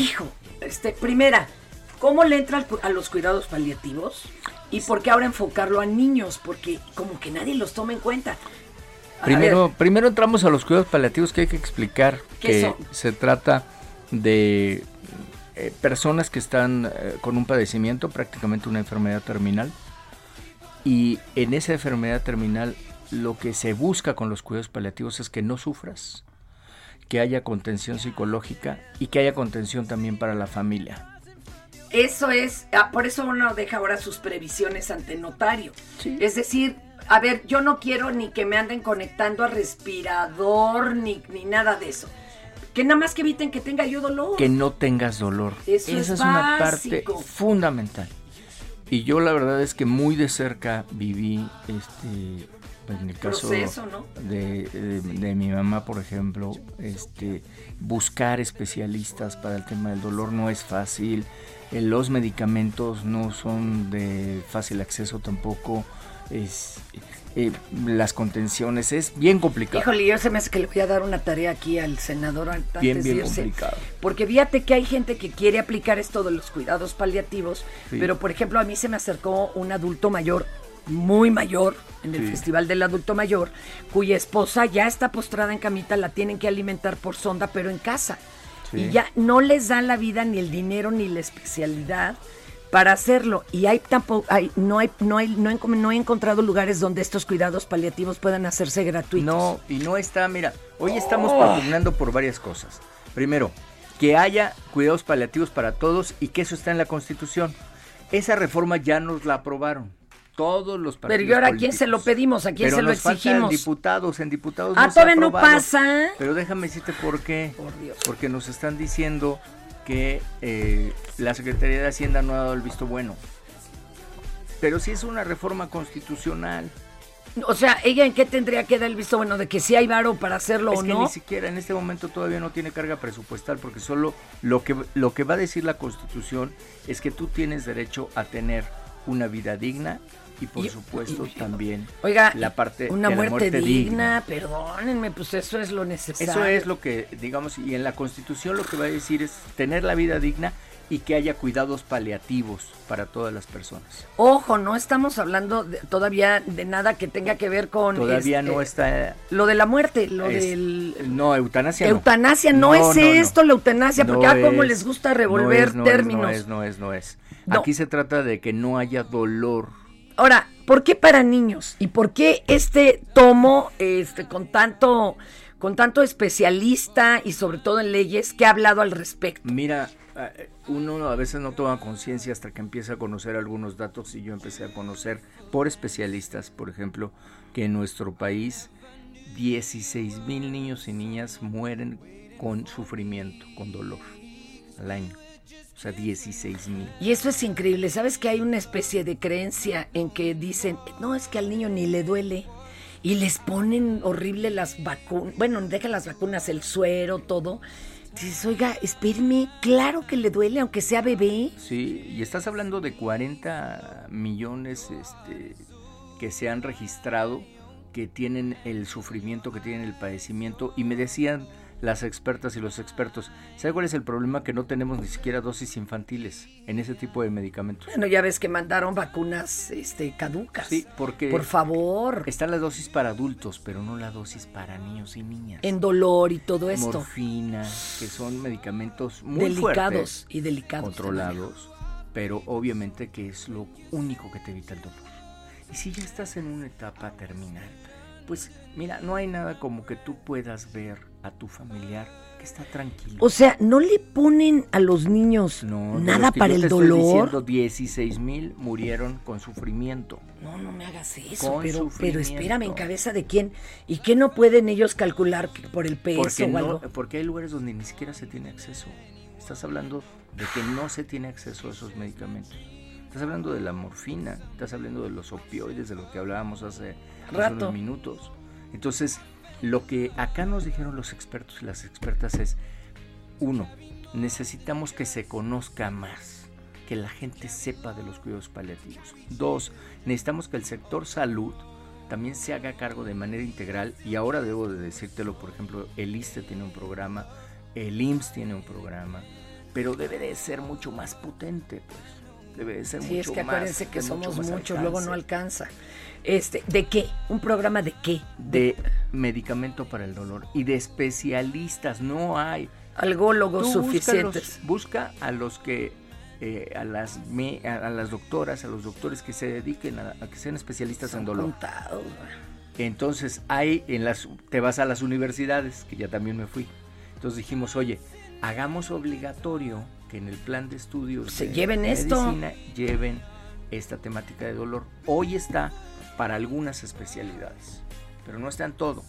Hijo, este, primera, ¿cómo le entra al a los cuidados paliativos? ¿Y por qué ahora enfocarlo a niños? Porque como que nadie los toma en cuenta. A Primero, ver, primero entramos a los cuidados paliativos que hay que explicar ¿Qué que son? se trata de eh, personas que están eh, con un padecimiento, prácticamente una enfermedad terminal, y en esa enfermedad terminal lo que se busca con los cuidados paliativos es que no sufras, que haya contención psicológica y que haya contención también para la familia. Eso es, ah, por eso uno deja ahora sus previsiones ante notario. Es decir, a ver, yo no quiero ni que me anden conectando a respirador ni, ni nada de eso. Que nada más que eviten que tenga yo dolor. que no tengas dolor. Eso Esa es es, una parte fundamental. Y yo la verdad es que muy de cerca viví este en el caso Proceso, ¿no? de, de- de mi mamá, por ejemplo, este buscar especialistas para el tema del dolor no es fácil. Eh, Los medicamentos no son de fácil acceso tampoco. Es, eh, las contenciones es bien complicado. Híjole, yo se me hace que le voy a dar una tarea aquí al senador antes bien, de bien irse. complicado. Porque fíjate que hay gente que quiere aplicar esto de los cuidados paliativos, Sí. pero por ejemplo a mí se me acercó un adulto mayor, muy mayor, en el Sí. Festival del Adulto Mayor, cuya esposa ya está postrada en camita, la tienen que alimentar por sonda, pero en casa. Sí. Y ya no les dan la vida, ni el dinero, ni la especialidad para hacerlo y hay tampoco hay no hay no hay no he, no he encontrado lugares donde estos cuidados paliativos puedan hacerse gratuitos. No, y no está, mira, hoy estamos Oh. propugnando por varias cosas. Primero, que haya cuidados paliativos para todos y que eso está en la Constitución. Esa reforma ya nos la aprobaron. Todos los partidos Pero ¿y ahora a quién se lo pedimos? ¿A quién Pero se lo nos exigimos? diputados, en diputados Ah, no se ha todavía no pasa. Pero déjame decirte por qué. Porque nos están diciendo que eh, la Secretaría de Hacienda no ha dado el visto bueno. Pero si es una reforma constitucional. O sea, ella en qué tendría que dar el visto bueno de que si hay varo para hacerlo es o que no. ni siquiera en este momento todavía no tiene carga presupuestal porque solo lo que lo que va a decir la Constitución es que tú tienes derecho a tener una vida digna y por Y- supuesto también Oiga, la parte una de la muerte, digna, perdónenme, pues eso es lo necesario. Eso es lo que, digamos, y en la Constitución lo que va a decir es tener la vida digna y que haya cuidados paliativos para todas las personas. Ojo, no estamos hablando de- todavía de nada que tenga que ver con Todavía este, no está... lo de la muerte, lo es- del No, eutanasia eutanasia, no, es esto la eutanasia, porque ah, cómo es, les gusta revolver términos. No es, no es, no es. Aquí se trata de que no haya dolor. Ahora, ¿por qué para niños? ¿Y por qué este tomo este con tanto con tanto especialista y sobre todo en leyes que ha hablado al respecto? Mira, eh, uno a veces no toma conciencia hasta que empieza a conocer algunos datos y yo empecé a conocer por especialistas, por ejemplo, que en nuestro país 16 mil niños y niñas mueren con sufrimiento, con dolor al año. O sea, 16 mil. Y eso es increíble. ¿Sabes que hay una especie de creencia en que dicen, no, es que al niño ni le duele? Y les ponen horrible las vacunas. Bueno, deja las vacunas, el suero, todo. Dices, oiga, espéreme, claro que le duele, aunque sea bebé. Sí, y estás hablando de 40 millones este, que se han registrado, que tienen el sufrimiento, que tienen el padecimiento. Y me decían las expertas y los expertos, ¿sabe cuál es el problema? Que no tenemos ni siquiera dosis infantiles en ese tipo de medicamentos. Bueno, ya ves que mandaron vacunas este, caducas. Sí, porque Por favor. está la dosis para adultos, pero no la dosis para niños y niñas. En dolor y todo esto. Morfina, que son medicamentos muy Delicados fuertes, y delicados controlados, pero obviamente que es lo único que te evita el dolor. Y si ya estás en una etapa terminal, pues mira, no hay nada como que tú puedas ver a tu familiar que está tranquilo. O sea, ¿no le ponen a los niños No, nada para yo el te estoy dolor? diciendo, 16 mil murieron con sufrimiento. No, no me hagas eso, Con pero, pero espérame, ¿en cabeza de quién? ¿Y qué no pueden ellos calcular por el peso Porque, o no- algo? porque hay lugares donde ni siquiera se tiene acceso. Estás hablando de que no se tiene acceso a esos medicamentos. Estás hablando de la morfina, estás hablando de los opioides, de lo que hablábamos hace, hace Rato. unos minutos. Entonces, lo que acá nos dijeron los expertos y las expertas es, uno, necesitamos que se conozca más, que la gente sepa de los cuidados paliativos. Dos, necesitamos que el sector salud también se haga cargo de manera integral y ahora debo de decírtelo, por ejemplo, el ISTE tiene un programa, el IMSS tiene un programa, pero debe de ser mucho más potente, pues. Debe de ser Sí, mucho es que más, acuérdense que somos más muchos, luego no alcanza. Este, ¿de qué? ¿Un programa de qué? de medicamento para el dolor y de especialistas no hay Algólogos Tú suficientes. busca a los que eh, a las me- a, a las doctoras a los doctores que se dediquen a, a que sean especialistas en dolor Contados, entonces hay en las te vas a las universidades que ya también me fui entonces dijimos oye hagamos obligatorio que en el plan de estudios Se de lleven esto. medicina lleven esta temática de dolor hoy está para algunas especialidades pero no está en todo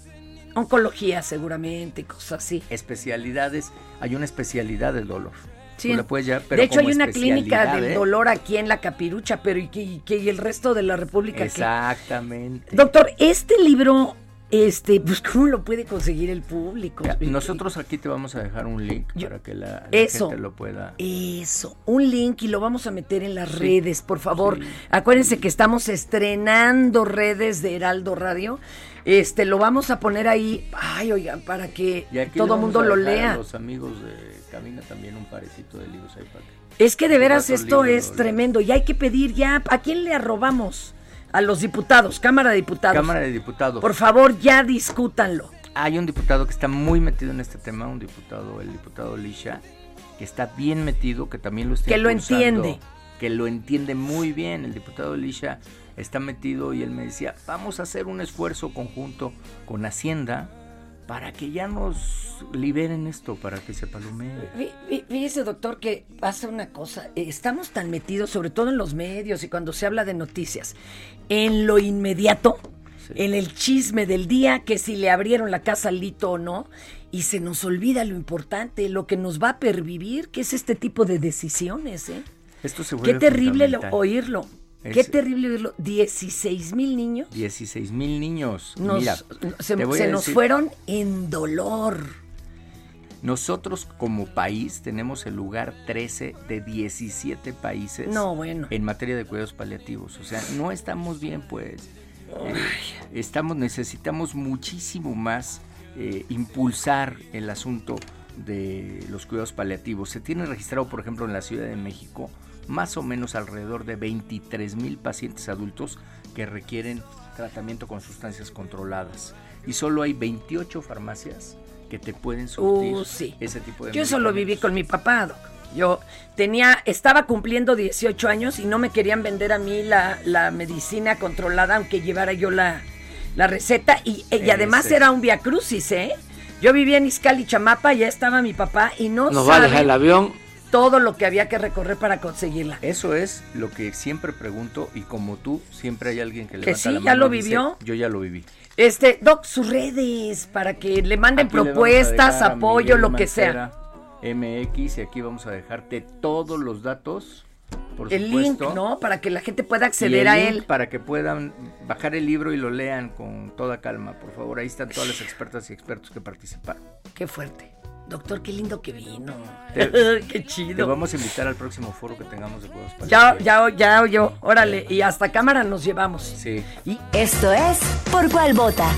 Oncología seguramente, cosas así. especialidades, hay una especialidad del dolor. Sí. La puedes llevar, pero de hecho, hay una clínica del ¿eh? dolor aquí en la Capirucha, pero ¿y, qué- y, el resto de la República qué? Exactamente. Doctor, este libro, este, pues, ¿cómo lo puede conseguir el público? Ya, Nosotros aquí te vamos a dejar un link para que la, la Eso. gente lo pueda. Eso, un link y lo vamos a meter en las redes, por favor. Acuérdense que estamos estrenando redes de Heraldo Radio. Este, lo vamos a poner ahí, ay, oigan, para que todo vamos mundo a lo a lea. los amigos de Camina también un parecito de libros ahí para que- Es que de veras esto libro, es tremendo y hay que pedir ya, ¿a quién le arrobamos? A los diputados, Cámara de Diputados. Cámara de Diputados. Por favor, ya discútanlo. Hay un diputado que está muy metido en este tema, un diputado, el diputado Lisha, que está bien metido, que también lo está Que lo entiende. que lo entiende muy bien. El diputado Elisha está metido y él me decía, vamos a hacer un esfuerzo conjunto con Hacienda para que ya nos liberen esto, para que se palomee. Fí- fí- Fíjese, doctor, que pasa una cosa. eh, Estamos tan metidos, sobre todo en los medios y cuando se habla de noticias, en lo inmediato, en el chisme del día, que si le abrieron la casa al Lito o no, y se nos olvida lo importante, lo que nos va a pervivir, que es este tipo de decisiones, ¿eh? Esto se Qué terrible lo- Es- Qué terrible oírlo. 16 mil niños 16 mil niños. nos- Mira, se, nos decir, fueron en dolor. Nosotros como país tenemos el lugar 13 de 17 países No, bueno. en materia de cuidados paliativos. O sea, no estamos bien, pues. Eh, estamos, necesitamos muchísimo más eh, impulsar el asunto de los cuidados paliativos. Se tiene registrado, por ejemplo, en la Ciudad de México, más o menos alrededor de 23 mil pacientes adultos que requieren tratamiento con sustancias controladas. Y solo hay 28 farmacias que te pueden surtir Uh, sí. ese tipo de Yo eso lo viví con mi papá, doc. Yo tenía, estaba cumpliendo 18 años y no me querían vender a mí la, la medicina controlada, aunque llevara yo la, la receta. Y, y además Ese. era un viacrucis, ¿eh? Yo vivía en Izcali, Chamapa, ya estaba mi papá y no Nos va a dejar el avión. Todo lo que había que recorrer para conseguirla. Eso es lo que siempre pregunto y como tú, siempre hay alguien que levanta sí, la ya mano lo y dice, vivió. yo ya lo viví. Este, Doc, sus redes, para que le manden Aquí le propuestas, apoyo, Miguel lo que sea. MX y aquí vamos a dejarte todos los datos, por El link. ¿no? Para que la gente pueda y acceder el a link él. Para que puedan bajar el libro y lo lean con toda calma, por favor. Ahí están todas las expertas y expertos que participaron. Qué fuerte. Doctor, qué lindo que vino. Te- qué Te chido. vamos a invitar al próximo foro que tengamos de cuidados Ya, paliativos. ya, ya, yo. Órale, y hasta cámara nos llevamos. Sí. Y Esto es Por Cuál Vota.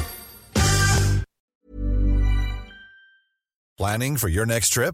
Planning for your next trip?